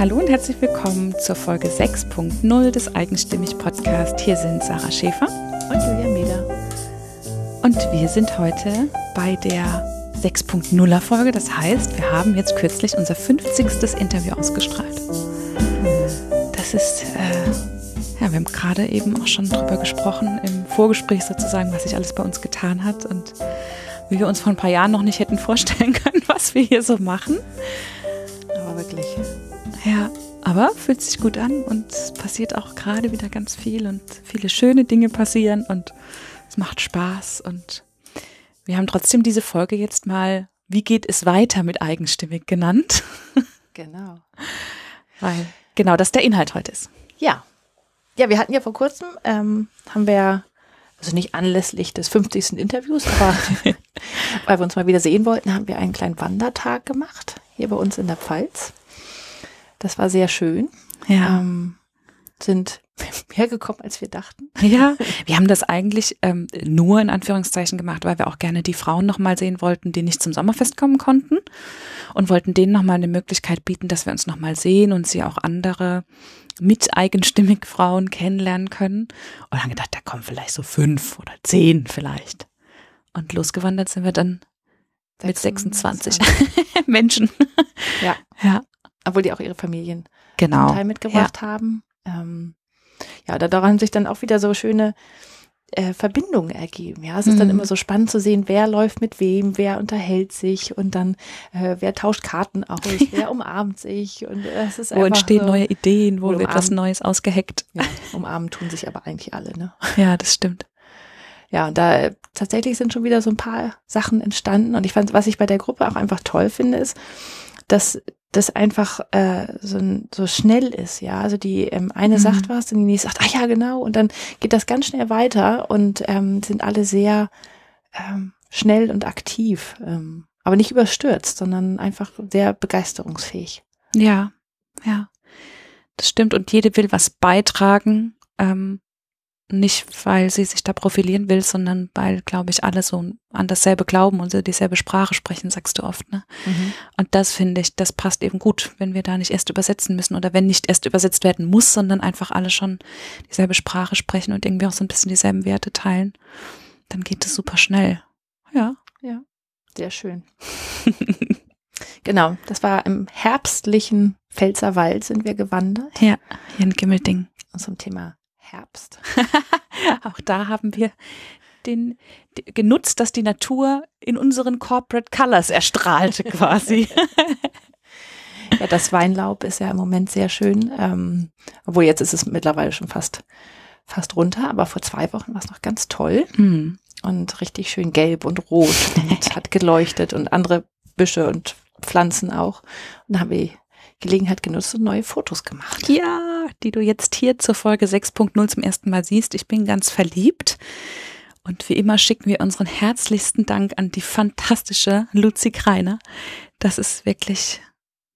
Hallo und herzlich willkommen zur Folge 6.0 des Eigenstimmig Podcast. Hier sind Sarah Schäfer und Julia Meder. Und wir sind heute bei der 6.0er Folge. Das heißt, wir haben jetzt kürzlich unser 50. Interview ausgestrahlt. Das ist, äh, ja, wir haben gerade eben auch schon drüber gesprochen, im Vorgespräch sozusagen, was sich alles bei uns getan hat und wie wir uns vor ein paar Jahren noch nicht hätten vorstellen können, was wir hier so machen. Aber wirklich. Ja, aber fühlt sich gut an und es passiert auch gerade wieder ganz viel und viele schöne Dinge passieren und es macht Spaß und wir haben trotzdem diese Folge jetzt mal, wie geht es weiter mit eigenstimmig genannt? Genau. Weil genau das der Inhalt heute ist. Ja. Ja, wir hatten ja vor kurzem, ähm, haben wir, also nicht anlässlich des 50. Interviews, aber weil wir uns mal wieder sehen wollten, haben wir einen kleinen Wandertag gemacht, hier bei uns in der Pfalz. Das war sehr schön. Ja. Ähm, sind mehr gekommen, als wir dachten. Ja, wir haben das eigentlich ähm, nur in Anführungszeichen gemacht, weil wir auch gerne die Frauen nochmal sehen wollten, die nicht zum Sommerfest kommen konnten und wollten denen nochmal eine Möglichkeit bieten, dass wir uns nochmal sehen und sie auch andere mit eigenstimmig Frauen kennenlernen können. Und dann gedacht, da kommen vielleicht so fünf oder zehn vielleicht. Und losgewandert sind wir dann mit 26, 26. Menschen. Ja. Ja. Obwohl die auch ihre Familien genau. Teil mitgebracht ja. haben. Ähm, ja, da daran sich dann auch wieder so schöne äh, Verbindungen ergeben. Ja, es ist mhm. dann immer so spannend zu sehen, wer läuft mit wem, wer unterhält sich und dann äh, wer tauscht Karten aus, ja. wer umarmt sich und äh, es ist wo entstehen so, neue Ideen, wo wird was Neues ausgeheckt. Ja, umarmen tun sich aber eigentlich alle, ne? Ja, das stimmt. Ja, und da äh, tatsächlich sind schon wieder so ein paar Sachen entstanden und ich fand, was ich bei der Gruppe auch einfach toll finde, ist, dass das einfach äh, so, so schnell ist, ja. Also die ähm, eine mhm. sagt was und die nächste sagt, ah ja, genau, und dann geht das ganz schnell weiter und ähm, sind alle sehr ähm, schnell und aktiv, ähm, aber nicht überstürzt, sondern einfach sehr begeisterungsfähig. Ja, ja, das stimmt. Und jede will was beitragen. Ähm, nicht, weil sie sich da profilieren will, sondern weil, glaube ich, alle so an dasselbe glauben und dieselbe Sprache sprechen, sagst du oft. Ne? Mhm. Und das finde ich, das passt eben gut, wenn wir da nicht erst übersetzen müssen oder wenn nicht erst übersetzt werden muss, sondern einfach alle schon dieselbe Sprache sprechen und irgendwie auch so ein bisschen dieselben Werte teilen. Dann geht es super schnell. Ja. Ja. Sehr schön. genau, das war im herbstlichen Pfälzerwald sind wir gewandert. Ja, hier in Gimmelding. Zum Thema Herbst. Auch da haben wir den, genutzt, dass die Natur in unseren Corporate Colors erstrahlte quasi. ja, das Weinlaub ist ja im Moment sehr schön. Ähm, obwohl jetzt ist es mittlerweile schon fast, fast runter, aber vor zwei Wochen war es noch ganz toll. Mhm. Und richtig schön gelb und rot und hat geleuchtet und andere Büsche und Pflanzen auch. Und da haben wir Gelegenheit genutzt und neue Fotos gemacht. Ja, die du jetzt hier zur Folge 6.0 zum ersten Mal siehst. Ich bin ganz verliebt. Und wie immer schicken wir unseren herzlichsten Dank an die fantastische Luzi Kreiner. Das ist wirklich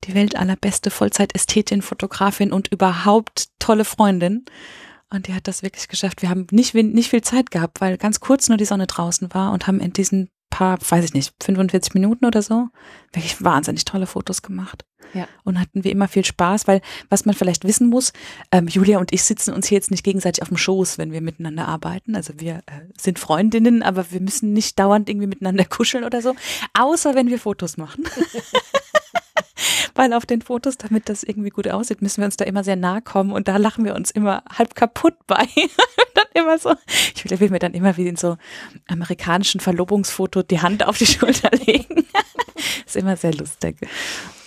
die Welt allerbeste Vollzeitästhetin, Fotografin und überhaupt tolle Freundin. Und die hat das wirklich geschafft. Wir haben nicht, nicht viel Zeit gehabt, weil ganz kurz nur die Sonne draußen war und haben in diesen paar, weiß ich nicht, 45 Minuten oder so, wirklich wahnsinnig tolle Fotos gemacht. Ja. Und hatten wir immer viel Spaß, weil was man vielleicht wissen muss, ähm, Julia und ich sitzen uns hier jetzt nicht gegenseitig auf dem Schoß, wenn wir miteinander arbeiten. Also wir äh, sind Freundinnen, aber wir müssen nicht dauernd irgendwie miteinander kuscheln oder so, außer wenn wir Fotos machen. weil auf den Fotos, damit das irgendwie gut aussieht, müssen wir uns da immer sehr nahe kommen und da lachen wir uns immer halb kaputt bei. dann immer so, ich will, will mir dann immer wie in so amerikanischen Verlobungsfoto die Hand auf die Schulter legen. ist immer sehr lustig.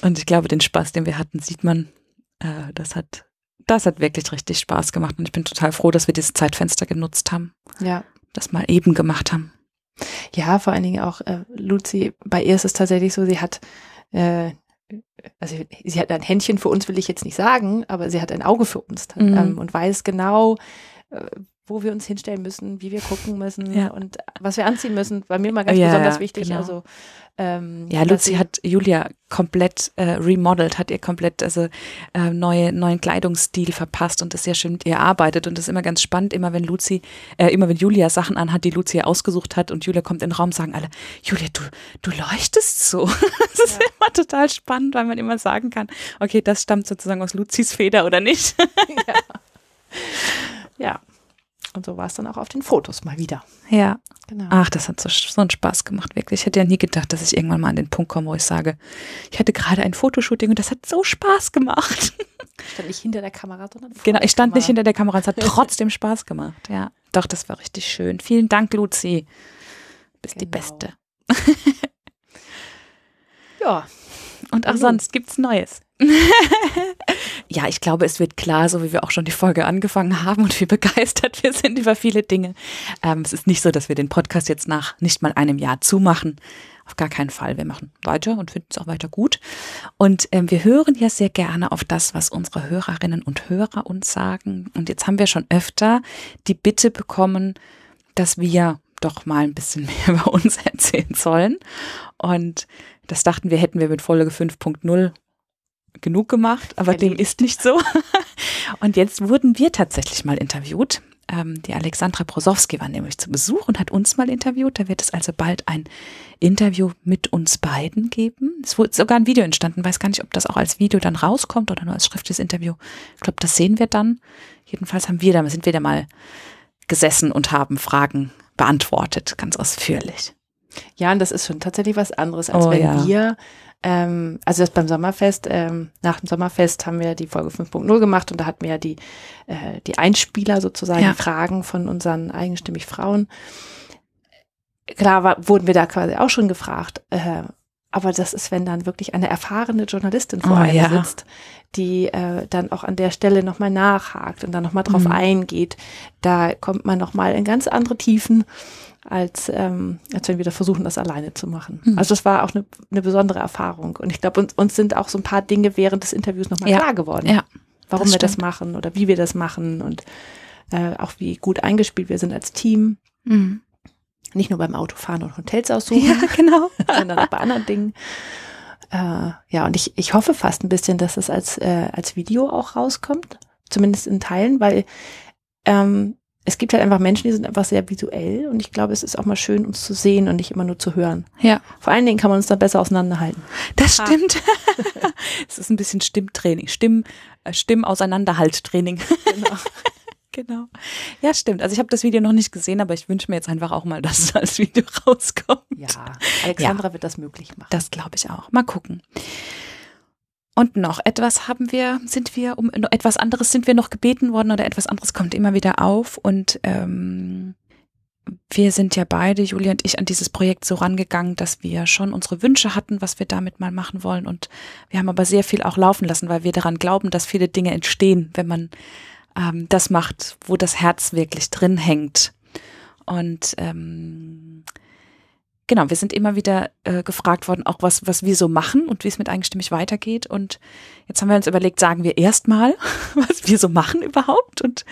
Und ich glaube, den Spaß, den wir hatten, sieht man. Äh, das hat, das hat wirklich richtig Spaß gemacht und ich bin total froh, dass wir dieses Zeitfenster genutzt haben. Ja. Das mal eben gemacht haben. Ja, vor allen Dingen auch äh, Luzi, bei ihr ist es tatsächlich so, sie hat äh, also sie hat ein Händchen für uns, will ich jetzt nicht sagen, aber sie hat ein Auge für uns mhm. ähm, und weiß genau, äh, wo wir uns hinstellen müssen, wie wir gucken müssen ja. und was wir anziehen müssen. Bei mir mal ganz ja, besonders wichtig. Genau. Also Ähm, Ja, Luzi hat Julia komplett äh, remodelt, hat ihr komplett also äh, neue neuen Kleidungsstil verpasst und ist sehr schön mit ihr arbeitet und das ist immer ganz spannend, immer wenn Luzi, äh, immer wenn Julia Sachen anhat, die Luzi ausgesucht hat und Julia kommt in den Raum, sagen alle, Julia, du du leuchtest so. Das ist immer total spannend, weil man immer sagen kann, okay, das stammt sozusagen aus Luzis Feder oder nicht. Ja. Und so war es dann auch auf den Fotos mal wieder. Ja. Genau. Ach, das hat so, so einen Spaß gemacht, wirklich. Ich hätte ja nie gedacht, dass ich irgendwann mal an den Punkt komme, wo ich sage, ich hatte gerade ein Fotoshooting und das hat so Spaß gemacht. stand nicht hinter der Kamera, sondern vor Genau, ich stand nicht Kamera. hinter der Kamera, es hat trotzdem Spaß gemacht. Ja, doch, das war richtig schön. Vielen Dank, Luzi. Bist die Genau. Beste. Ja, Und auch Also. sonst gibt's Neues. ja, ich glaube, es wird klar, so wie wir auch schon die Folge angefangen haben und wie begeistert wir sind über viele Dinge. Ähm, es ist nicht so, dass wir den Podcast jetzt nach nicht mal einem Jahr zumachen. Auf gar keinen Fall. Wir machen weiter und finden es auch weiter gut. Und ähm, wir hören ja sehr gerne auf das, was unsere Hörerinnen und Hörer uns sagen. Und jetzt haben wir schon öfter die Bitte bekommen, dass wir doch mal ein bisschen mehr über uns erzählen sollen. Und das dachten wir, hätten wir mit Folge 5.0 genug gemacht, aber dem Erledigt. ist nicht so. Und jetzt wurden wir tatsächlich mal interviewt. Ähm, die Alexandra Brosowski war nämlich zu Besuch und hat uns mal interviewt. Da wird es also bald ein Interview mit uns beiden geben. Es wurde sogar ein Video entstanden. Weiß gar nicht, ob das auch als Video dann rauskommt oder nur als schriftliches Interview. Ich glaube, das sehen wir dann. Jedenfalls haben wir da, sind wir da mal gesessen und haben Fragen beantwortet, ganz ausführlich. Ja, und das ist schon tatsächlich was anderes, als Oh, wenn ja. wir, ähm, also das beim Sommerfest, ähm, nach dem Sommerfest haben wir die Folge 5.0 gemacht und da hatten wir ja die, äh, die Einspieler sozusagen, Ja. Fragen von unseren eigenstimmig Frauen. Klar war, wurden wir da quasi auch schon gefragt, äh, aber das ist, wenn dann wirklich eine erfahrene Journalistin vor Oh, einem ja. sitzt, die äh, dann auch an der Stelle nochmal nachhakt und dann nochmal drauf Mhm. eingeht, da kommt man nochmal in ganz andere Tiefen, als, ähm, als wenn wir da versuchen, das alleine zu machen. Mhm. Also das war auch eine, eine besondere Erfahrung. Und ich glaube, uns, uns sind auch so ein paar Dinge während des Interviews nochmal Ja. klar geworden, Ja, warum das wir das machen oder wie wir das machen und äh, auch wie gut eingespielt wir sind als Team. Mhm. Nicht nur beim Autofahren und Hotels aussuchen, ja genau. sondern auch bei anderen Dingen. Äh, ja, und ich, ich hoffe fast ein bisschen, dass es als, äh, als Video auch rauskommt, zumindest in Teilen, weil ähm, es gibt halt einfach Menschen, die sind einfach sehr visuell und ich glaube, es ist auch mal schön, uns zu sehen und nicht immer nur zu hören. Ja. Vor allen Dingen kann man uns dann besser auseinanderhalten. Das stimmt. es ist ein bisschen Stimmtraining, Stimm, äh, Stimmauseinanderhalttraining. Genau. genau. Ja, stimmt. Also ich habe das Video noch nicht gesehen, aber ich wünsche mir jetzt einfach auch mal, dass es als Video rauskommt. Ja, Alexandra wird das möglich machen. Das glaube ich auch. Mal gucken. Und noch etwas haben wir, sind wir, um etwas anderes sind wir noch gebeten worden oder etwas anderes kommt immer wieder auf. Und ähm, wir sind ja beide, Julia und ich, an dieses Projekt so rangegangen, dass wir schon unsere Wünsche hatten, was wir damit mal machen wollen. Und wir haben aber sehr viel auch laufen lassen, weil wir daran glauben, dass viele Dinge entstehen, wenn man ähm, das macht, wo das Herz wirklich drin hängt. Und ähm, genau, wir sind immer wieder äh, gefragt worden, auch was, was wir so machen und wie es mit eigenstimmig weitergeht. Und jetzt haben wir uns überlegt, sagen wir erstmal, was wir so machen überhaupt und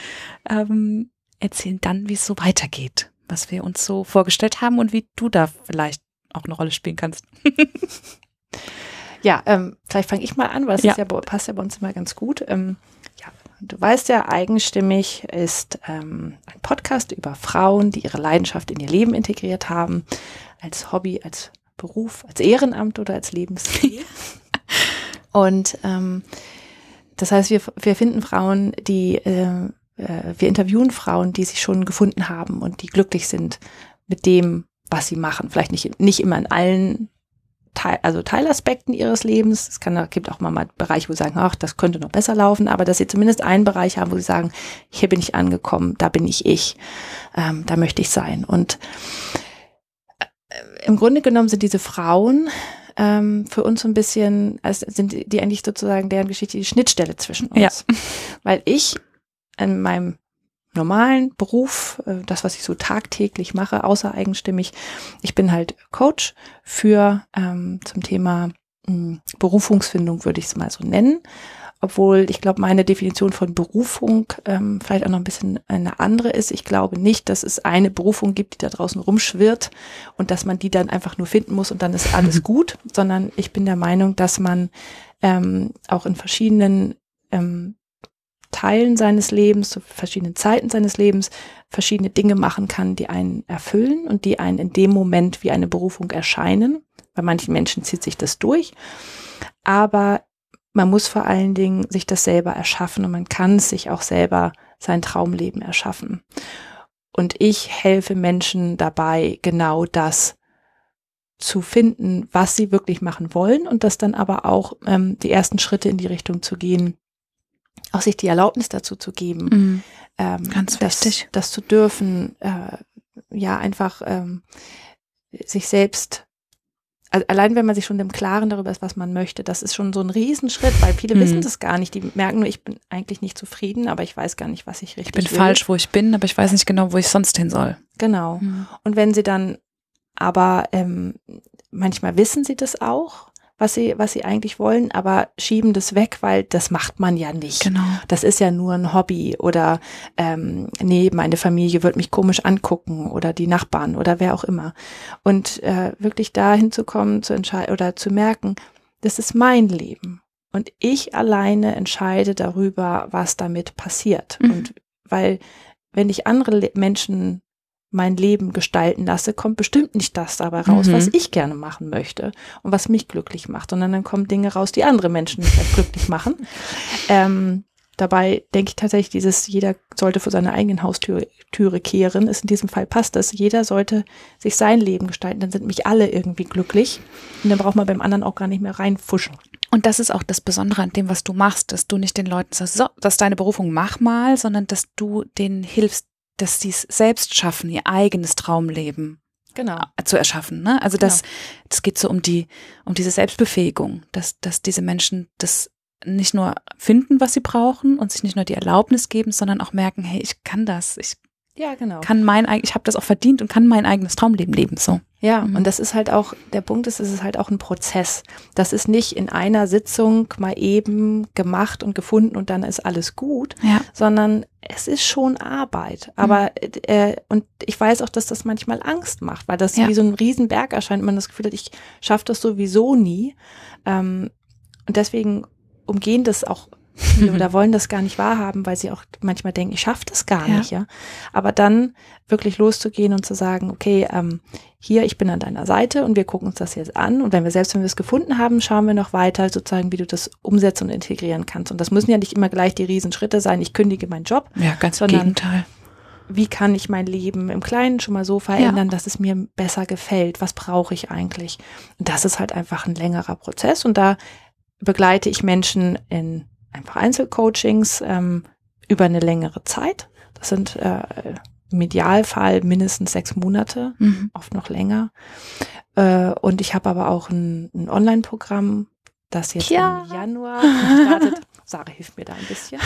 ähm, erzählen dann, wie es so weitergeht, was wir uns so vorgestellt haben und wie du da vielleicht auch eine Rolle spielen kannst. Ja, ähm, vielleicht fange ich mal an, weil das Ja. ist ja, passt ja bei uns immer ganz gut. Ähm, du weißt ja, eigenstimmig ist ähm, ein Podcast über Frauen, die ihre Leidenschaft in ihr Leben integriert haben, als Hobby, als Beruf, als Ehrenamt oder als Lebensstil. Und ähm, das heißt, wir, wir finden Frauen, die, äh, äh, wir interviewen Frauen, die sich schon gefunden haben und die glücklich sind mit dem, was sie machen. Vielleicht nicht, nicht immer in allen Teil, also Teilaspekten ihres Lebens. Es kann, gibt auch mal, Bereiche, wo sie sagen, ach, das könnte noch besser laufen, aber dass sie zumindest einen Bereich haben, wo sie sagen, hier bin ich angekommen, da bin ich ich, ähm, da möchte ich sein. Und äh, im Grunde genommen sind diese Frauen ähm, für uns so ein bisschen, also sind die die eigentlich sozusagen deren Geschichte die Schnittstelle zwischen uns. Ja. Weil ich in meinem normalen Beruf, äh, das, was ich so tagtäglich mache, außer eigenstimmig, ich bin halt Coach für ähm, zum Thema mh, Berufungsfindung, würde ich es mal so nennen. obwohl ich glaube, meine Definition von Berufung ähm, vielleicht auch noch ein bisschen eine andere ist. Ich glaube nicht, dass es eine Berufung gibt, die da draußen rumschwirrt und dass man die dann einfach nur finden muss und dann ist alles gut, sondern ich bin der Meinung, dass man ähm, auch in verschiedenen ähm, Teilen seines Lebens, zu verschiedenen Zeiten seines Lebens, verschiedene Dinge machen kann, die einen erfüllen und die einen in dem Moment wie eine Berufung erscheinen. Bei manchen Menschen zieht sich das durch. Aber man muss vor allen Dingen sich das selber erschaffen und man kann es sich auch selber sein Traumleben erschaffen. Und ich helfe Menschen dabei, genau das zu finden, was sie wirklich machen wollen und das dann aber auch ähm, die ersten Schritte in die Richtung zu gehen, auch sich die Erlaubnis dazu zu geben, Mhm. ähm, Ganz das, wichtig. das zu dürfen, äh, ja einfach ähm, sich selbst al- allein wenn man sich schon im Klaren darüber ist, was man möchte, das ist schon so ein Riesenschritt, weil viele Mhm. wissen das gar nicht. Die merken nur, ich bin eigentlich nicht zufrieden, aber ich weiß gar nicht, was ich Ich richtig bin will. falsch, wo ich bin, aber ich weiß nicht genau, wo ich sonst hin soll. Genau. Und wenn sie dann aber ähm, manchmal wissen sie das auch, was sie, was sie eigentlich wollen, aber schieben das weg, weil das macht man ja nicht. Genau. Das ist ja nur ein Hobby oder ähm, nee, meine Familie wird mich komisch angucken oder die Nachbarn oder wer auch immer. Und äh, wirklich dahin zu kommen, zu entscheiden oder zu merken, das ist mein Leben. Und ich alleine entscheide darüber, was damit passiert. Mhm. Und weil, wenn ich andere Le Menschen mein Leben gestalten lasse, kommt bestimmt nicht das dabei raus, Mhm. was ich gerne machen möchte und was mich glücklich macht, sondern dann kommen Dinge raus, die andere Menschen nicht vielleicht glücklich machen. Ähm, dabei denke ich tatsächlich, dieses jeder sollte vor seiner eigenen Haustüre Türe kehren, ist in diesem Fall passt das. Jeder sollte sich sein Leben gestalten, dann sind mich alle irgendwie glücklich und dann braucht man beim anderen auch gar nicht mehr reinfuschen. Und das ist auch das Besondere an dem, was du machst, dass du nicht den Leuten sagst, so, das ist deine Berufung, mach mal, sondern dass du denen hilfst, dass sie es selbst schaffen, ihr eigenes Traumleben Genau. zu erschaffen. Ne? Also das, das geht so um die, um diese Selbstbefähigung, dass, dass diese Menschen das nicht nur finden, was sie brauchen und sich nicht nur die Erlaubnis geben, sondern auch merken, hey, ich kann das, ich Ja, genau. kann mein, ich habe das auch verdient und kann mein eigenes Traumleben leben. So. Ja, Mhm. und das ist halt auch, der Punkt ist, es ist halt auch ein Prozess. Das ist nicht in einer Sitzung mal eben gemacht und gefunden und dann ist alles gut, Ja. sondern es ist schon Arbeit. Aber, äh, und ich weiß auch, dass das manchmal Angst macht, weil das Ja. wie so ein Riesenberg erscheint man das Gefühl hat, ich schaffe das sowieso nie. Ähm, und deswegen umgehen das auch oder wollen das gar nicht wahrhaben, weil sie auch manchmal denken, ich schaffe das gar Ja. nicht, ja. Aber dann wirklich loszugehen und zu sagen, okay, ähm, hier, ich bin an deiner Seite und wir gucken uns das jetzt an. Und wenn wir selbst, wenn wir es gefunden haben, schauen wir noch weiter, sozusagen, wie du das umsetzen und integrieren kannst. Und das müssen ja nicht immer gleich die Riesenschritte sein, ich kündige meinen Job. Ja, ganz im Sondern- Gegenteil. Wie kann ich mein Leben im Kleinen schon mal so verändern, dass es mir besser gefällt? Was brauche ich eigentlich? Und das ist halt einfach ein längerer Prozess. Und da begleite ich Menschen in einfach Einzelcoachings ähm, über eine längere Zeit. Das sind äh, im Idealfall mindestens sechs Monate Mhm. oft noch länger. Äh, und ich habe aber auch ein, ein Online-Programm, das jetzt Ja. im Januar startet. Sarah hilft mir da ein bisschen.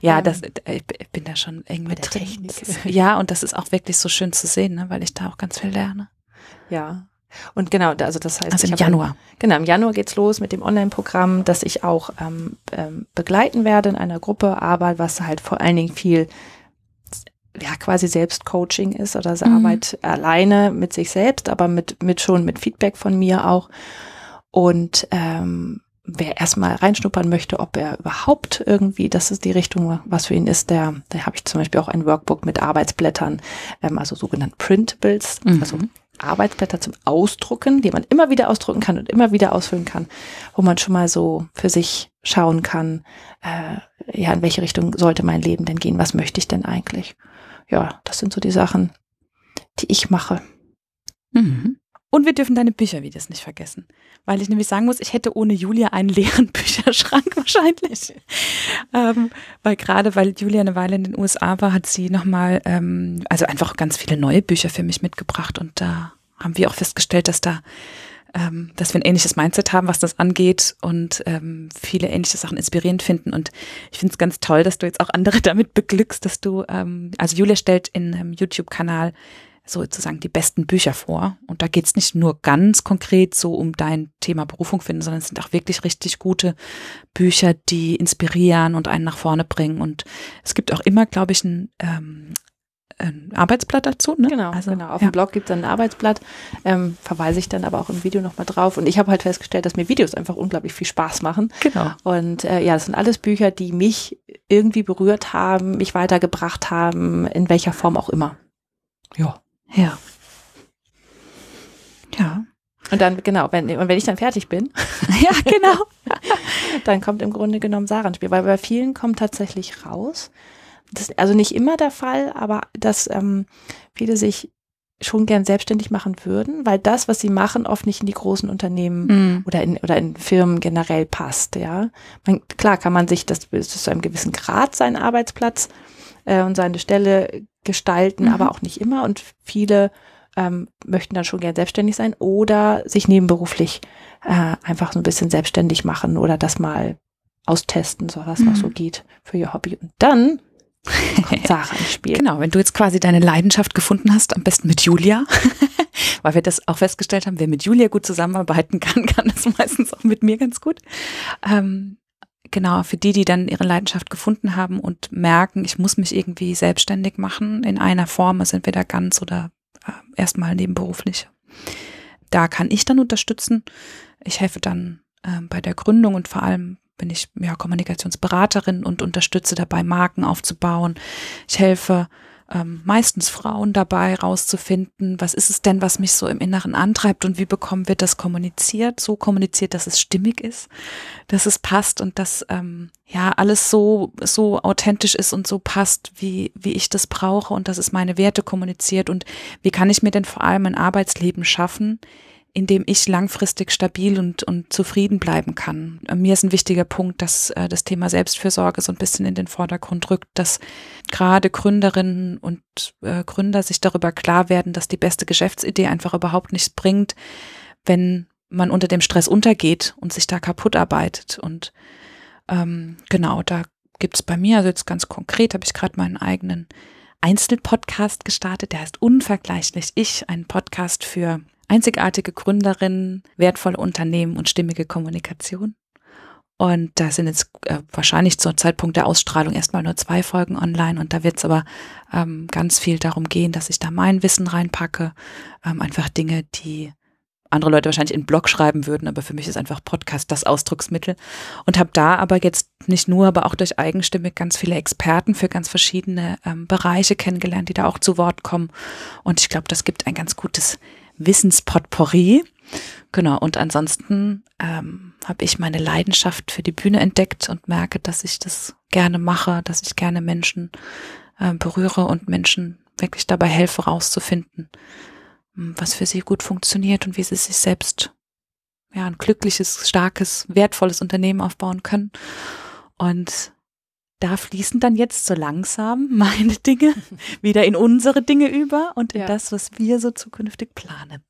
Ja, Ähm, das, äh, ich bin da schon eng mit drin. Ja, und das ist auch wirklich so schön zu sehen, ne, weil ich da auch ganz viel lerne. Ja. Und genau, also das heißt, Also im habe- Januar. Genau, im Januar geht's los mit dem Online-Programm, das ich auch ähm, ähm, begleiten werde in einer Gruppe, aber was halt vor allen Dingen viel ja quasi Selbstcoaching ist oder Mhm. Arbeit alleine mit sich selbst, aber mit mit schon mit Feedback von mir auch. Und ähm, wer erstmal reinschnuppern möchte, ob er überhaupt irgendwie, das ist die Richtung, was für ihn ist, der, da habe ich zum Beispiel auch ein Workbook mit Arbeitsblättern, ähm, also sogenannten Printables, Mhm. also Arbeitsblätter zum Ausdrucken, die man immer wieder ausdrucken kann und immer wieder ausfüllen kann, wo man schon mal so für sich schauen kann, äh, ja, in welche Richtung sollte mein Leben denn gehen? Was möchte ich denn eigentlich? Ja, das sind so die Sachen, die ich mache. Mhm. Und wir dürfen deine Büchervideos nicht vergessen. Weil ich nämlich sagen muss, ich hätte ohne Julia einen leeren Bücherschrank wahrscheinlich. Ähm, weil gerade, weil Julia eine Weile in den USA war, hat sie nochmal, ähm, also einfach ganz viele neue Bücher für mich mitgebracht. Und da haben wir auch festgestellt, dass da, ähm, dass wir ein ähnliches Mindset haben, was das angeht und ähm, viele ähnliche Sachen inspirierend finden. Und ich finde es ganz toll, dass du jetzt auch andere damit beglückst, dass du, ähm, also Julia stellt in einem YouTube-Kanal sozusagen die besten Bücher vor. Und da geht's nicht nur ganz konkret so um dein Thema Berufung finden, sondern es sind auch wirklich richtig gute Bücher, die inspirieren und einen nach vorne bringen. Und es gibt auch immer, glaube ich, ein, ähm, ein Arbeitsblatt dazu. Ne? Genau, also, genau. Auf ja. dem Blog gibt es ein Arbeitsblatt, ähm, verweise ich dann aber auch im Video nochmal drauf. Und ich habe halt festgestellt, dass mir Videos einfach unglaublich viel Spaß machen. Genau. Und äh, ja, das sind alles Bücher, die mich irgendwie berührt haben, mich weitergebracht haben, in welcher Form auch immer. Ja. Ja. Ja. Und dann, genau, wenn, und wenn ich dann fertig bin, ja, genau, dann kommt im Grunde genommen Sarah ins Spiel, weil bei vielen kommt tatsächlich raus, das, also nicht immer der Fall, aber dass ähm, viele sich schon gern selbstständig machen würden, weil das, was sie machen, oft nicht in die großen Unternehmen mm. oder in oder in Firmen generell passt. Ja, man, klar kann man sich das bis zu einem gewissen Grad seinen Arbeitsplatz äh, und seine Stelle gestalten, mhm. aber auch nicht immer. Und viele ähm, möchten dann schon gern selbstständig sein oder sich nebenberuflich äh, einfach so ein bisschen selbstständig machen oder das mal austesten, so was mhm. noch so mhm. geht für ihr Hobby. Und dann kommt Sarah ins Spiel. Genau, wenn du jetzt quasi deine Leidenschaft gefunden hast, am besten mit Julia, weil wir das auch festgestellt haben, wer mit Julia gut zusammenarbeiten kann, kann das meistens auch mit mir ganz gut. Ähm, genau, für die, die dann ihre Leidenschaft gefunden haben und merken, ich muss mich irgendwie selbstständig machen in einer Form, also entweder ganz oder äh, erstmal nebenberuflich. Da kann ich dann unterstützen. Ich helfe dann äh, bei der Gründung und vor allem bin ich ja Kommunikationsberaterin und unterstütze dabei, Marken aufzubauen. Ich helfe ähm, meistens Frauen dabei, rauszufinden, was ist es denn, was mich so im Inneren antreibt und wie bekommen wir das kommuniziert, so kommuniziert, dass es stimmig ist, dass es passt und dass ähm, ja alles so so authentisch ist und so passt, wie wie ich das brauche und dass es meine Werte kommuniziert und wie kann ich mir denn vor allem ein Arbeitsleben schaffen, in dem ich langfristig stabil und, und zufrieden bleiben kann. Mir ist ein wichtiger Punkt, dass äh, das Thema Selbstfürsorge so ein bisschen in den Vordergrund rückt, dass gerade Gründerinnen und äh, Gründer sich darüber klar werden, dass die beste Geschäftsidee einfach überhaupt nichts bringt, wenn man unter dem Stress untergeht und sich da kaputt arbeitet. Und ähm, genau, da gibt's bei mir, also jetzt ganz konkret, habe ich gerade meinen eigenen Einzelpodcast gestartet, der heißt Unvergleichlich Ich, ein Podcast für einzigartige Gründerin, wertvolle Unternehmen und stimmige Kommunikation. Und da sind jetzt äh, wahrscheinlich zum Zeitpunkt der Ausstrahlung erstmal nur zwei Folgen online und da wird es aber ähm, ganz viel darum gehen, dass ich da mein Wissen reinpacke. Ähm, einfach Dinge, die andere Leute wahrscheinlich in Blog schreiben würden, aber für mich ist einfach Podcast das Ausdrucksmittel. Und habe da aber jetzt nicht nur, aber auch durch Eigenstimme ganz viele Experten für ganz verschiedene ähm, Bereiche kennengelernt, die da auch zu Wort kommen. Und ich glaube, das gibt ein ganz gutes Wissenspotpourri. Genau, und ansonsten ähm, habe ich meine Leidenschaft für die Bühne entdeckt und merke, dass ich das gerne mache, dass ich gerne Menschen äh, berühre und Menschen wirklich dabei helfe, rauszufinden, hm, was für sie gut funktioniert und wie sie sich selbst ja ein glückliches, starkes, wertvolles Unternehmen aufbauen können. Und da fließen dann jetzt so langsam meine Dinge wieder in unsere Dinge über und in ja. das, was wir so zukünftig planen.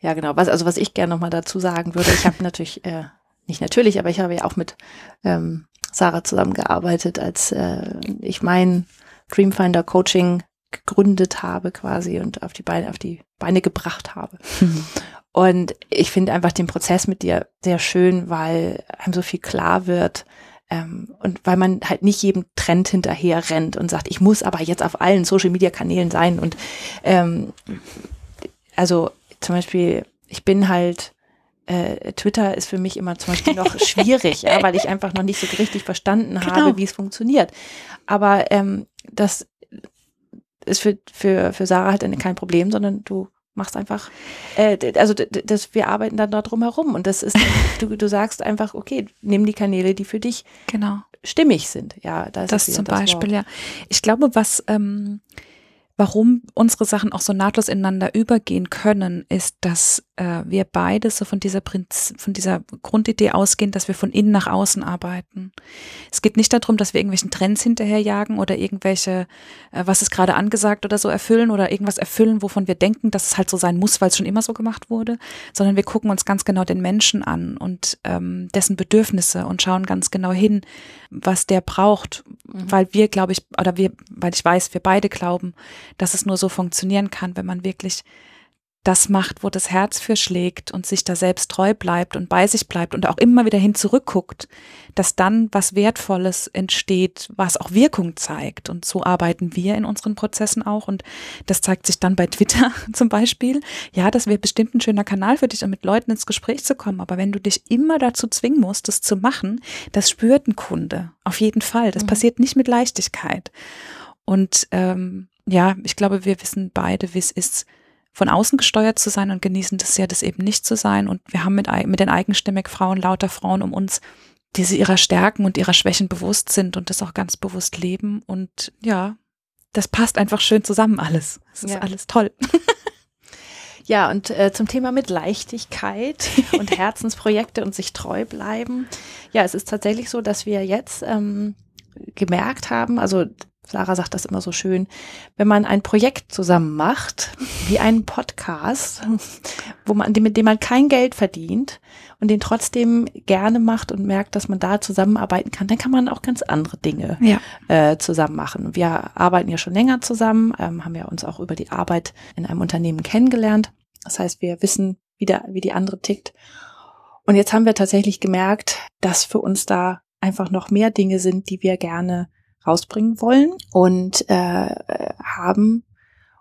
Ja, genau. Was, also was ich gerne nochmal dazu sagen würde, ich habe natürlich, äh, nicht natürlich, aber ich habe ja auch mit ähm, Sarah zusammengearbeitet, als äh, ich mein Dreamfinder Coaching gegründet habe quasi und auf die Beine, auf die Beine gebracht habe. Mhm. Und ich finde einfach den Prozess mit dir sehr schön, weil einem so viel klar wird, ähm, und weil man halt nicht jedem Trend hinterher rennt und sagt, ich muss aber jetzt auf allen Social Media Kanälen sein. Und ähm, also zum Beispiel, ich bin halt äh, Twitter ist für mich immer zum Beispiel noch schwierig, ja, weil ich einfach noch nicht so richtig verstanden genau. habe, wie es funktioniert. Aber ähm, das ist für, für, für Sarah halt kein Problem, sondern du machst einfach, äh, also das, wir arbeiten dann da drum herum und das ist, du, du sagst einfach, okay, nimm die Kanäle, die für dich genau. stimmig sind. Ja, das, das zum das Beispiel, Wort. ja. Ich glaube, was ähm, warum unsere Sachen auch so nahtlos ineinander übergehen können, ist, dass äh, wir beide so von dieser Prinz von dieser Grundidee ausgehen, dass wir von innen nach außen arbeiten. Es geht nicht darum, dass wir irgendwelchen Trends hinterherjagen oder irgendwelche, äh, was ist gerade angesagt oder so erfüllen oder irgendwas erfüllen, wovon wir denken, dass es halt so sein muss, weil es schon immer so gemacht wurde, sondern wir gucken uns ganz genau den Menschen an und ähm, dessen Bedürfnisse und schauen ganz genau hin, was der braucht, mhm. weil wir, glaube ich, oder wir, weil ich weiß, wir beide glauben, dass es nur so funktionieren kann, wenn man wirklich das macht, wo das Herz für schlägt und sich da selbst treu bleibt und bei sich bleibt und auch immer wieder hin zurückguckt, dass dann was Wertvolles entsteht, was auch Wirkung zeigt. Und so arbeiten wir in unseren Prozessen auch. Und das zeigt sich dann bei Twitter zum Beispiel. Ja, das wäre bestimmt ein schöner Kanal für dich, um mit Leuten ins Gespräch zu kommen. Aber wenn du dich immer dazu zwingen musst, das zu machen, das spürt ein Kunde. Auf jeden Fall. Das mhm. passiert nicht mit Leichtigkeit. Und ähm, ja, ich glaube, wir wissen beide, wie es ist, von außen gesteuert zu sein und genießen das ja, das eben nicht zu sein. Und wir haben mit, mit den eigenstimmig Frauen lauter Frauen um uns, die sie ihrer Stärken und ihrer Schwächen bewusst sind und das auch ganz bewusst leben. Und ja, das passt einfach schön zusammen alles. Es ist ja. alles toll. Ja, und äh, zum Thema mit Leichtigkeit und Herzensprojekte und sich treu bleiben. Ja, es ist tatsächlich so, dass wir jetzt ähm, gemerkt haben, also Sarah sagt das immer so schön, wenn man ein Projekt zusammen macht, wie einen Podcast, wo man, mit dem man kein Geld verdient und den trotzdem gerne macht und merkt, dass man da zusammenarbeiten kann, dann kann man auch ganz andere Dinge ja. äh, zusammen machen. Wir arbeiten ja schon länger zusammen, ähm, haben ja uns auch über die Arbeit in einem Unternehmen kennengelernt. Das heißt, wir wissen, wie, der, wie die andere tickt. Und jetzt haben wir tatsächlich gemerkt, dass für uns da einfach noch mehr Dinge sind, die wir gerne rausbringen wollen und äh, haben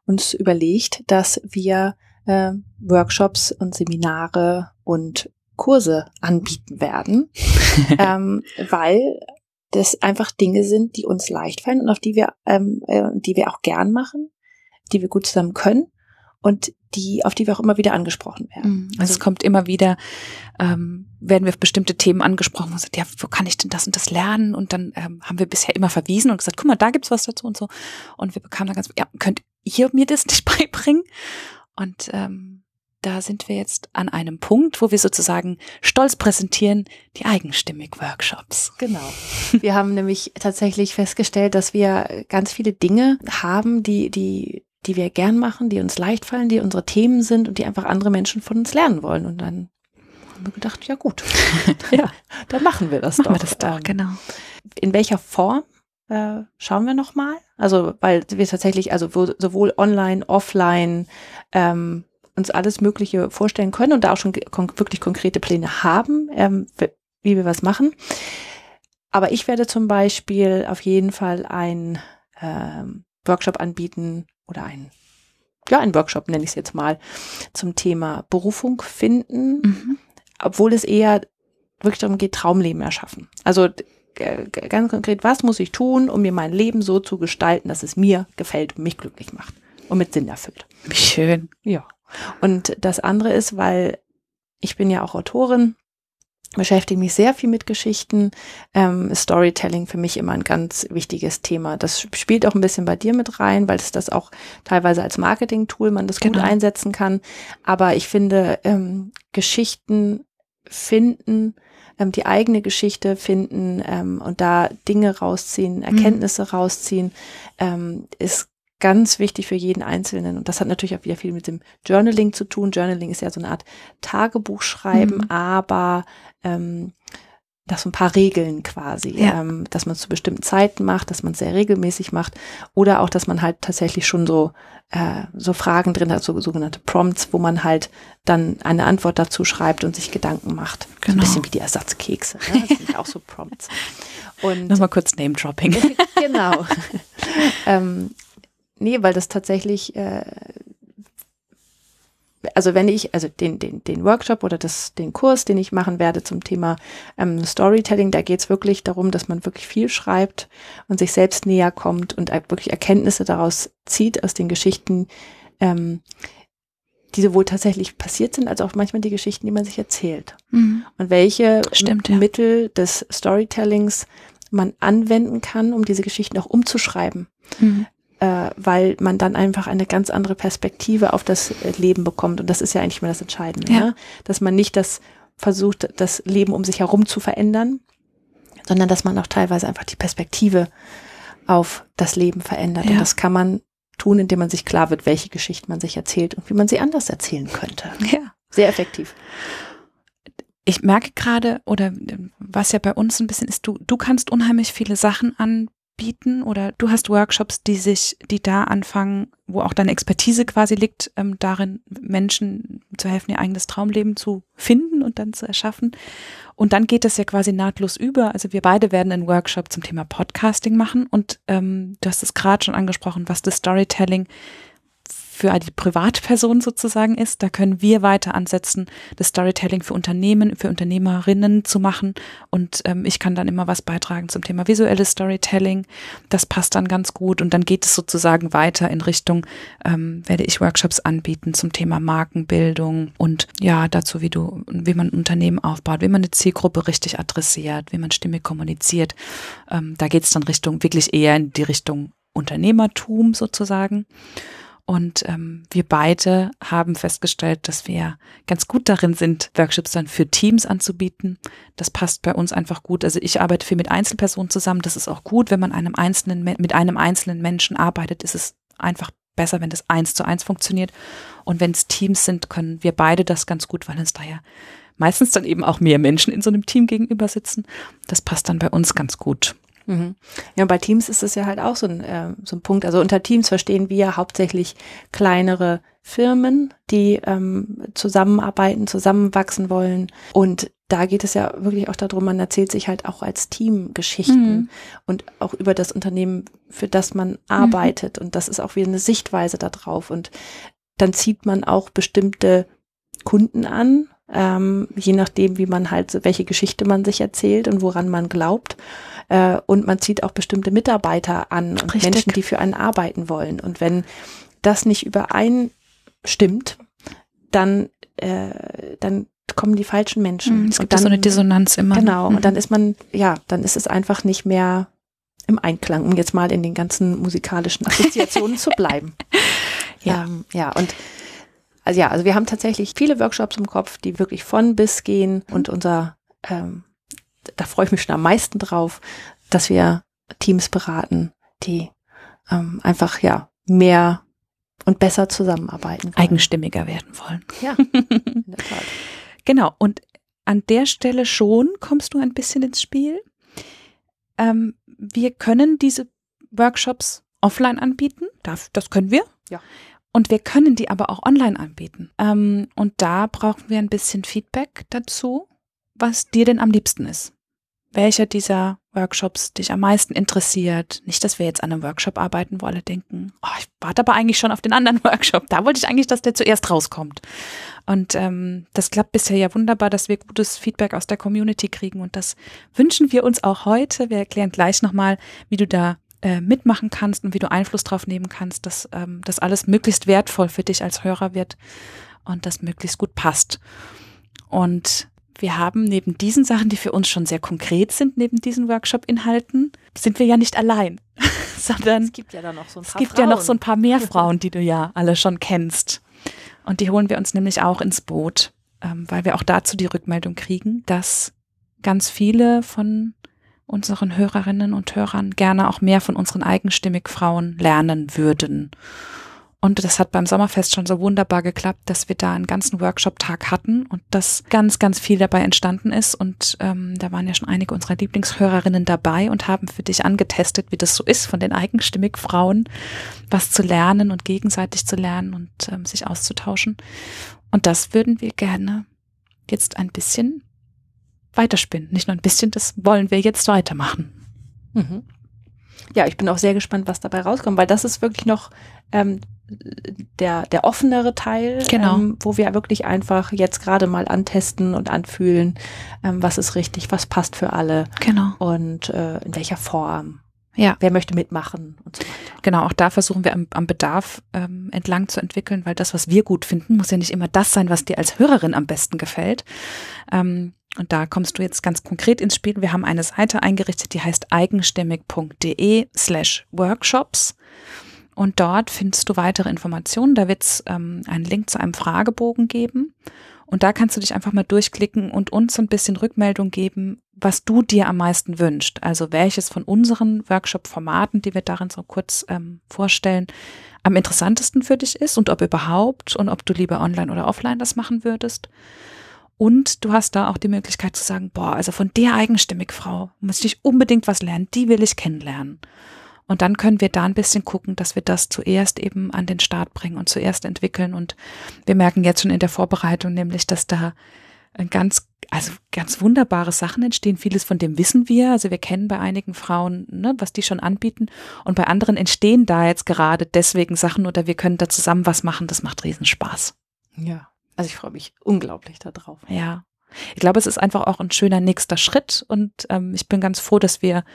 uns überlegt, dass wir äh, Workshops und Seminare und Kurse anbieten werden, ähm, weil das einfach Dinge sind, die uns leicht fallen und auf die wir, ähm, äh, die wir auch gern machen, die wir gut zusammen können und die, auf die wir auch immer wieder angesprochen werden. Mhm. Also, also es kommt immer wieder, ähm, werden wir auf bestimmte Themen angesprochen und sagt, ja, wo kann ich denn das und das lernen? Und dann ähm, haben wir bisher immer verwiesen und gesagt, guck mal, da gibt's was dazu und so. Und wir bekamen dann ganz, ja, könnt ihr mir das nicht beibringen? Und ähm, da sind wir jetzt an einem Punkt, wo wir sozusagen stolz präsentieren, die Eigenstimmig-Workshops. Genau. Wir haben nämlich tatsächlich festgestellt, dass wir ganz viele Dinge haben, die, die die wir gern machen, die uns leicht fallen, die unsere Themen sind und die einfach andere Menschen von uns lernen wollen. Und dann haben wir gedacht, ja gut, ja, dann machen wir das machen doch. Wir das doch, ähm, genau. In welcher Form äh, schauen wir noch mal? Also weil wir tatsächlich also sowohl online, offline ähm, uns alles Mögliche vorstellen können und da auch schon kon wirklich konkrete Pläne haben, ähm, wie wir was machen. Aber ich werde zum Beispiel auf jeden Fall ein ähm, Workshop anbieten oder ein, ja, ein Workshop nenne ich es jetzt mal, zum Thema Berufung finden, mhm. obwohl es eher wirklich darum geht, Traumleben erschaffen. Also ganz konkret, was muss ich tun, um mir mein Leben so zu gestalten, dass es mir gefällt und mich glücklich macht und mit Sinn erfüllt. Wie schön. Ja. Und das andere ist, weil ich bin ja auch Autorin beschäftige mich sehr viel mit Geschichten. Ähm, Storytelling für mich immer ein ganz wichtiges Thema. Das spielt auch ein bisschen bei dir mit rein, weil es das auch teilweise als Marketing-Tool man das genau. gut einsetzen kann. Aber ich finde, ähm, Geschichten finden, ähm, die eigene Geschichte finden ähm, und da Dinge rausziehen, mhm. Erkenntnisse mhm. rausziehen, ähm, ist ganz wichtig für jeden Einzelnen. Und das hat natürlich auch wieder viel mit dem Journaling zu tun. Journaling ist ja so eine Art Tagebuch schreiben, mhm. aber ähm, das so ein paar Regeln quasi, ja. ähm, dass man es zu bestimmten Zeiten macht, dass man es sehr regelmäßig macht oder auch, dass man halt tatsächlich schon so äh, so Fragen drin hat, so sogenannte Prompts, wo man halt dann eine Antwort dazu schreibt und sich Gedanken macht. Genau. So ein genau. bisschen wie die Ersatzkekse. Ne? Das sind auch so Prompts. Und nochmal kurz Name Dropping. genau. ähm, nee, weil das tatsächlich, äh, also wenn ich, also den, den, den Workshop oder das, den Kurs, den ich machen werde zum Thema ähm, Storytelling, da geht es wirklich darum, dass man wirklich viel schreibt und sich selbst näher kommt und wirklich Erkenntnisse daraus zieht aus den Geschichten, ähm, die sowohl tatsächlich passiert sind, als auch manchmal die Geschichten, die man sich erzählt. Mhm. Und welche Stimmt, ja. Mittel des Storytellings man anwenden kann, um diese Geschichten auch umzuschreiben. Mhm äh, weil man dann einfach eine ganz andere Perspektive auf das Leben bekommt. Und das ist ja eigentlich mal das Entscheidende, ja. ne? dass man nicht das versucht, das Leben um sich herum zu verändern, sondern dass man auch teilweise einfach die Perspektive auf das Leben verändert. Ja. Und das kann man tun, indem man sich klar wird, welche Geschichten man sich erzählt und wie man sie anders erzählen könnte. Ja. Sehr effektiv. Ich merke gerade, oder was ja bei uns ein bisschen ist, du, du kannst unheimlich viele Sachen an bieten oder du hast Workshops, die sich, die da anfangen, wo auch deine Expertise quasi liegt, ähm, darin Menschen zu helfen, ihr eigenes Traumleben zu finden und dann zu erschaffen. Und dann geht das ja quasi nahtlos über. Also wir beide werden einen Workshop zum Thema Podcasting machen und ähm, du hast es gerade schon angesprochen, was das Storytelling für die Privatperson sozusagen ist. Da können wir weiter ansetzen, das Storytelling für Unternehmen, für Unternehmerinnen zu machen. Und ähm, ich kann dann immer was beitragen zum Thema visuelles Storytelling. Das passt dann ganz gut. Und dann geht es sozusagen weiter in Richtung, ähm, werde ich Workshops anbieten zum Thema Markenbildung und ja, dazu, wie du, wie man ein Unternehmen aufbaut, wie man eine Zielgruppe richtig adressiert, wie man stimmig kommuniziert. Ähm, da geht es dann Richtung, wirklich eher in die Richtung Unternehmertum sozusagen. Und ähm, wir beide haben festgestellt, dass wir ganz gut darin sind, Workshops dann für Teams anzubieten. Das passt bei uns einfach gut. Also ich arbeite viel mit Einzelpersonen zusammen. Das ist auch gut, wenn man einem einzelnen, mit einem einzelnen Menschen arbeitet, ist es einfach besser, wenn das eins zu eins funktioniert. Und wenn es Teams sind, können wir beide das ganz gut, weil uns da ja meistens dann eben auch mehr Menschen in so einem Team gegenüber sitzen. Das passt dann bei uns ganz gut. Mhm. Ja, bei Teams ist es ja halt auch so ein, äh, so ein Punkt. Also unter Teams verstehen wir hauptsächlich kleinere Firmen, die ähm, zusammenarbeiten, zusammenwachsen wollen. Und da geht es ja wirklich auch darum, man erzählt sich halt auch als Team Geschichten mhm. und auch über das Unternehmen, für das man arbeitet. Mhm. Und das ist auch wieder eine Sichtweise darauf. Und dann zieht man auch bestimmte Kunden an, ähm, je nachdem, wie man halt, welche Geschichte man sich erzählt und woran man glaubt. Äh, und man zieht auch bestimmte Mitarbeiter an und Richtig. Menschen, die für einen arbeiten wollen. Und wenn das nicht übereinstimmt, dann, äh, dann kommen die falschen Menschen. Mhm, es gibt dann, so eine Dissonanz immer. Genau. Mhm. Und dann ist man, ja, dann ist es einfach nicht mehr im Einklang, um jetzt mal in den ganzen musikalischen Assoziationen zu bleiben. Ja. Ähm, ja, und also ja, also wir haben tatsächlich viele Workshops im Kopf, die wirklich von bis gehen und unser ähm, da freue ich mich schon am meisten drauf, dass wir Teams beraten, die ähm, einfach ja mehr und besser zusammenarbeiten. Wollen. Eigenstimmiger werden wollen. Ja, in der Tat. genau. Und an der Stelle schon kommst du ein bisschen ins Spiel. Ähm, wir können diese Workshops offline anbieten. Das, das können wir. Ja. Und wir können die aber auch online anbieten. Ähm, und da brauchen wir ein bisschen Feedback dazu, was dir denn am liebsten ist welcher dieser Workshops dich am meisten interessiert. Nicht, dass wir jetzt an einem Workshop arbeiten, wo alle denken, oh, ich warte aber eigentlich schon auf den anderen Workshop. Da wollte ich eigentlich, dass der zuerst rauskommt. Und ähm, das klappt bisher ja wunderbar, dass wir gutes Feedback aus der Community kriegen. Und das wünschen wir uns auch heute. Wir erklären gleich nochmal, wie du da äh, mitmachen kannst und wie du Einfluss drauf nehmen kannst, dass ähm, das alles möglichst wertvoll für dich als Hörer wird und das möglichst gut passt. Und wir haben neben diesen Sachen, die für uns schon sehr konkret sind, neben diesen Workshop-Inhalten, sind wir ja nicht allein, sondern es gibt ja dann noch so ein paar Es gibt Frauen. ja noch so ein paar mehr Frauen, die du ja alle schon kennst. Und die holen wir uns nämlich auch ins Boot, ähm, weil wir auch dazu die Rückmeldung kriegen, dass ganz viele von unseren Hörerinnen und Hörern gerne auch mehr von unseren eigenstimmig Frauen lernen würden. Und das hat beim Sommerfest schon so wunderbar geklappt, dass wir da einen ganzen Workshop-Tag hatten und dass ganz, ganz viel dabei entstanden ist. Und ähm, da waren ja schon einige unserer Lieblingshörerinnen dabei und haben für dich angetestet, wie das so ist, von den eigenstimmigen Frauen was zu lernen und gegenseitig zu lernen und ähm, sich auszutauschen. Und das würden wir gerne jetzt ein bisschen weiterspinnen. Nicht nur ein bisschen, das wollen wir jetzt weitermachen. Mhm. Ja, ich bin auch sehr gespannt, was dabei rauskommt, weil das ist wirklich noch ähm, der, der offenere Teil, genau. ähm, wo wir wirklich einfach jetzt gerade mal antesten und anfühlen, ähm, was ist richtig, was passt für alle genau. und äh, in welcher Form. Ja. Wer möchte mitmachen und so weiter. Genau, auch da versuchen wir am, am Bedarf ähm, entlang zu entwickeln, weil das, was wir gut finden, muss ja nicht immer das sein, was dir als Hörerin am besten gefällt. Ähm, und da kommst du jetzt ganz konkret ins Spiel. Wir haben eine Seite eingerichtet, die heißt eigenstimmig.de slash workshops. Und dort findest du weitere Informationen. Da wird es ähm, einen Link zu einem Fragebogen geben. Und da kannst du dich einfach mal durchklicken und uns ein bisschen Rückmeldung geben, was du dir am meisten wünscht. Also welches von unseren Workshop-Formaten, die wir darin so kurz ähm, vorstellen, am interessantesten für dich ist und ob überhaupt und ob du lieber online oder offline das machen würdest. Und du hast da auch die Möglichkeit zu sagen, boah, also von der eigenstimmig Frau muss ich unbedingt was lernen, die will ich kennenlernen. Und dann können wir da ein bisschen gucken, dass wir das zuerst eben an den Start bringen und zuerst entwickeln. Und wir merken jetzt schon in der Vorbereitung nämlich, dass da ganz, also ganz wunderbare Sachen entstehen. Vieles von dem wissen wir. Also wir kennen bei einigen Frauen, ne, was die schon anbieten. Und bei anderen entstehen da jetzt gerade deswegen Sachen oder wir können da zusammen was machen. Das macht Riesenspaß. Ja. Also ich freue mich unglaublich darauf. Ja. Ich glaube, es ist einfach auch ein schöner nächster Schritt und ähm, ich bin ganz froh, dass wir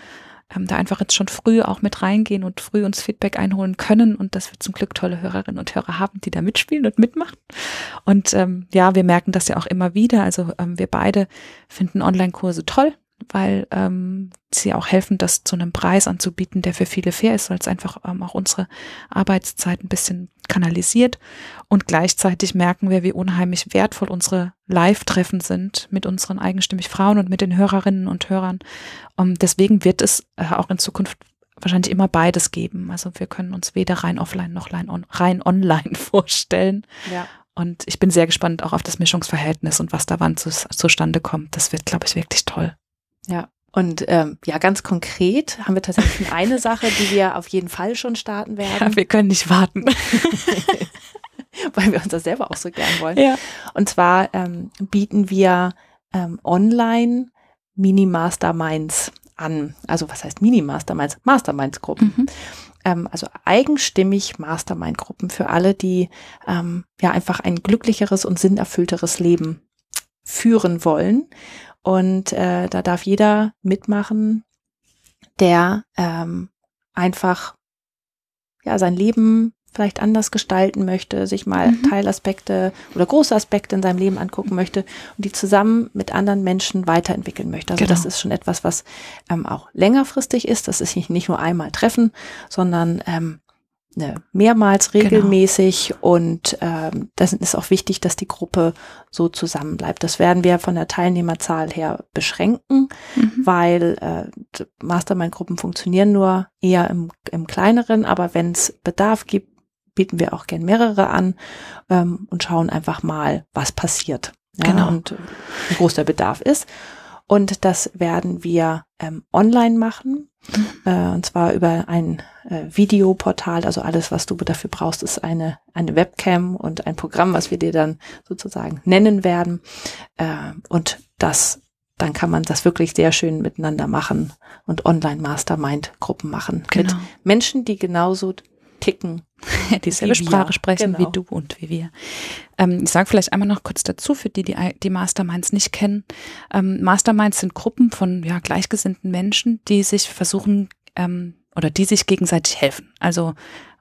ähm, da einfach jetzt schon früh auch mit reingehen und früh uns Feedback einholen können und dass wir zum Glück tolle Hörerinnen und Hörer haben, die da mitspielen und mitmachen. Und ähm, ja, wir merken das ja auch immer wieder. Also ähm, wir beide finden Online-Kurse toll weil ähm, sie auch helfen, das zu einem Preis anzubieten, der für viele fair ist, weil es einfach ähm, auch unsere Arbeitszeit ein bisschen kanalisiert. Und gleichzeitig merken wir, wie unheimlich wertvoll unsere Live-Treffen sind mit unseren eigenstimmig Frauen und mit den Hörerinnen und Hörern. Um, ähm, deswegen wird es äh, auch in Zukunft wahrscheinlich immer beides geben. Also wir können uns weder rein offline noch rein, on, rein online vorstellen. Ja. Und ich bin sehr gespannt auch auf das Mischungsverhältnis und was da wann zu, zustande kommt. Das wird, glaube ich, wirklich toll. Ja. Und ähm, ja, ganz konkret haben wir tatsächlich eine Sache, die wir auf jeden Fall schon starten werden. Ja, wir können nicht warten. Weil wir uns das selber auch so gern wollen. Ja. Und zwar ähm, bieten wir ähm, online Mini-Masterminds an. Also was heißt Mini-Masterminds? Masterminds-Gruppen. Mhm. Ähm, also eigenstimmig Mastermind-Gruppen für alle, die ähm, ja einfach ein glücklicheres und sinnerfüllteres Leben führen wollen und äh, da darf jeder mitmachen, der ähm, einfach ja sein Leben vielleicht anders gestalten möchte, sich mal mhm. Teilaspekte oder große Aspekte in seinem Leben angucken möchte und die zusammen mit anderen Menschen weiterentwickeln möchte. Also genau. das ist schon etwas, was ähm, auch längerfristig ist. Das ist nicht nur einmal treffen, sondern ähm, ne, mehrmals genau. regelmäßig genau. und ähm, das ist auch wichtig, dass die Gruppe so zusammenbleibt. Das werden wir von der Teilnehmerzahl her beschränken, mhm. weil äh, Mastermind-Gruppen funktionieren nur eher im, im kleineren, aber wenn es Bedarf gibt, bieten wir auch gern mehrere an ähm, und schauen einfach mal, was passiert. Ja, genau. Und wie groß der Bedarf ist. Und das werden wir ähm, online machen. Mhm. Äh, und zwar über ein äh, Videoportal. Also alles, was du dafür brauchst, ist eine, eine Webcam und ein Programm, was wir dir dann sozusagen nennen werden. Äh, und das, dann kann man das wirklich sehr schön miteinander machen und Online-Mastermind-Gruppen machen. Genau. Mit Menschen, die genauso ticken. Dieselbe Sprache sprechen genau. wie du und wie wir. Ähm, ich sage vielleicht einmal noch kurz dazu, für die, die die Masterminds nicht kennen. Ähm, Masterminds sind Gruppen von ja, gleichgesinnten Menschen, die sich versuchen ähm, oder die sich gegenseitig helfen. Also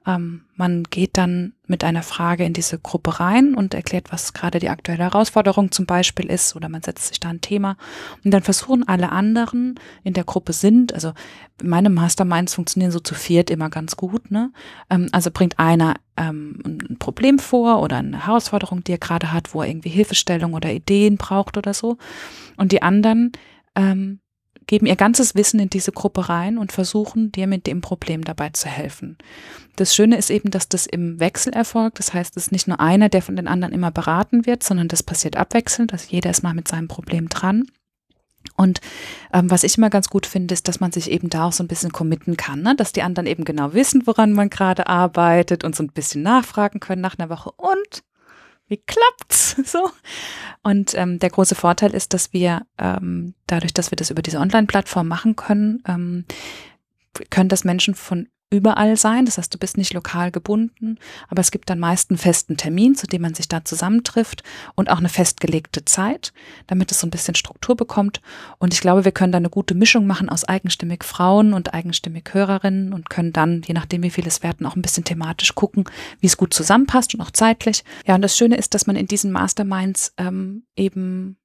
ähm, man geht dann mit einer Frage in diese Gruppe rein und erklärt, was gerade die aktuelle Herausforderung zum Beispiel ist oder man setzt sich da ein Thema und dann versuchen alle anderen in der Gruppe sind, also meine Masterminds funktionieren so zu viert immer ganz gut, ne? Ähm, also bringt einer ähm, ein Problem vor oder eine Herausforderung, die er gerade hat, wo er irgendwie Hilfestellung oder Ideen braucht oder so und die anderen ähm, geben ihr ganzes Wissen in diese Gruppe rein und versuchen, dir mit dem Problem dabei zu helfen. Das Schöne ist eben, dass das im Wechsel erfolgt. Das heißt, es ist nicht nur einer, der von den anderen immer beraten wird, sondern das passiert abwechselnd. Also jeder ist mal mit seinem Problem dran. Und ähm, was ich immer ganz gut finde, ist, dass man sich eben da auch so ein bisschen committen kann, ne? dass die anderen eben genau wissen, woran man gerade arbeitet und so ein bisschen nachfragen können nach einer Woche. Und wie klappt's? So. Und ähm, der große Vorteil ist, dass wir ähm, dadurch, dass wir das über diese Online-Plattform machen können, ähm, können das Menschen von überall sein. Das heißt, du bist nicht lokal gebunden, aber es gibt dann meist einen festen Termin, zu dem man sich da zusammentrifft und auch eine festgelegte Zeit, damit es so ein bisschen Struktur bekommt. Und ich glaube, wir können da eine gute Mischung machen aus eigenstimmig Frauen und eigenstimmig Hörerinnen und können dann, je nachdem wie viele es werden, auch ein bisschen thematisch gucken, wie es gut zusammenpasst und auch zeitlich. Ja, und das Schöne ist, dass man in diesen Masterminds ähm, eben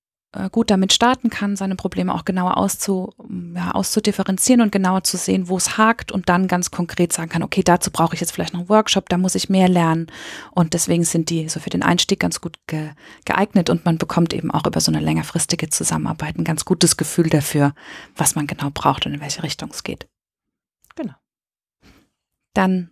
gut damit starten kann, seine Probleme auch genauer auszu, ja, auszudifferenzieren und genauer zu sehen, wo es hakt und dann ganz konkret sagen kann, okay, dazu brauche ich jetzt vielleicht noch einen Workshop, da muss ich mehr lernen. Und deswegen sind die so für den Einstieg ganz gut ge geeignet und man bekommt eben auch über so eine längerfristige Zusammenarbeit ein ganz gutes Gefühl dafür, was man genau braucht und in welche Richtung es geht. Genau. Dann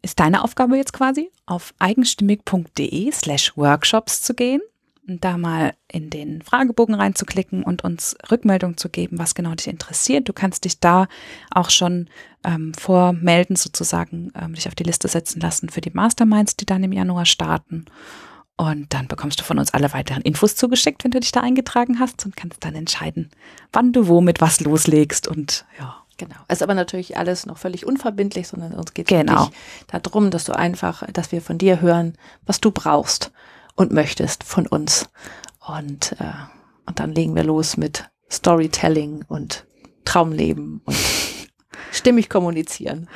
ist deine Aufgabe jetzt quasi, auf eigenstimmig.de slash workshops zu gehen da mal in den Fragebogen reinzuklicken und uns Rückmeldung zu geben, was genau dich interessiert. Du kannst dich da auch schon ähm, vormelden, sozusagen ähm, dich auf die Liste setzen lassen für die Masterminds, die dann im Januar starten. Und dann bekommst du von uns alle weiteren Infos zugeschickt, wenn du dich da eingetragen hast und kannst dann entscheiden, wann du wo mit was loslegst und ja. Genau. Es ist aber natürlich alles noch völlig unverbindlich, sondern uns geht es genau. darum, dass du einfach, dass wir von dir hören, was du brauchst und möchtest von uns. Und, äh, und dann legen wir los mit Storytelling und Traumleben und stimmig kommunizieren.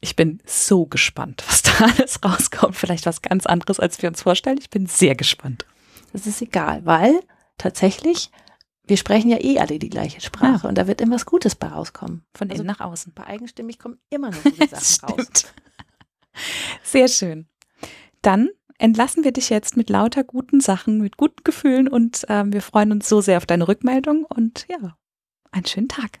Ich bin so gespannt, was da alles rauskommt. Vielleicht was ganz anderes, als wir uns vorstellen. Ich bin sehr gespannt. Das ist egal, weil tatsächlich, wir sprechen ja eh alle die gleiche Sprache ja. und da wird immer was Gutes bei rauskommen. Von also innen nach außen. Bei eigenstimmig kommen immer noch gute Sachen raus. Sehr schön. Dann entlassen wir dich jetzt mit lauter guten Sachen, mit guten Gefühlen und ähm, wir freuen uns so sehr auf deine Rückmeldung und ja, einen schönen Tag.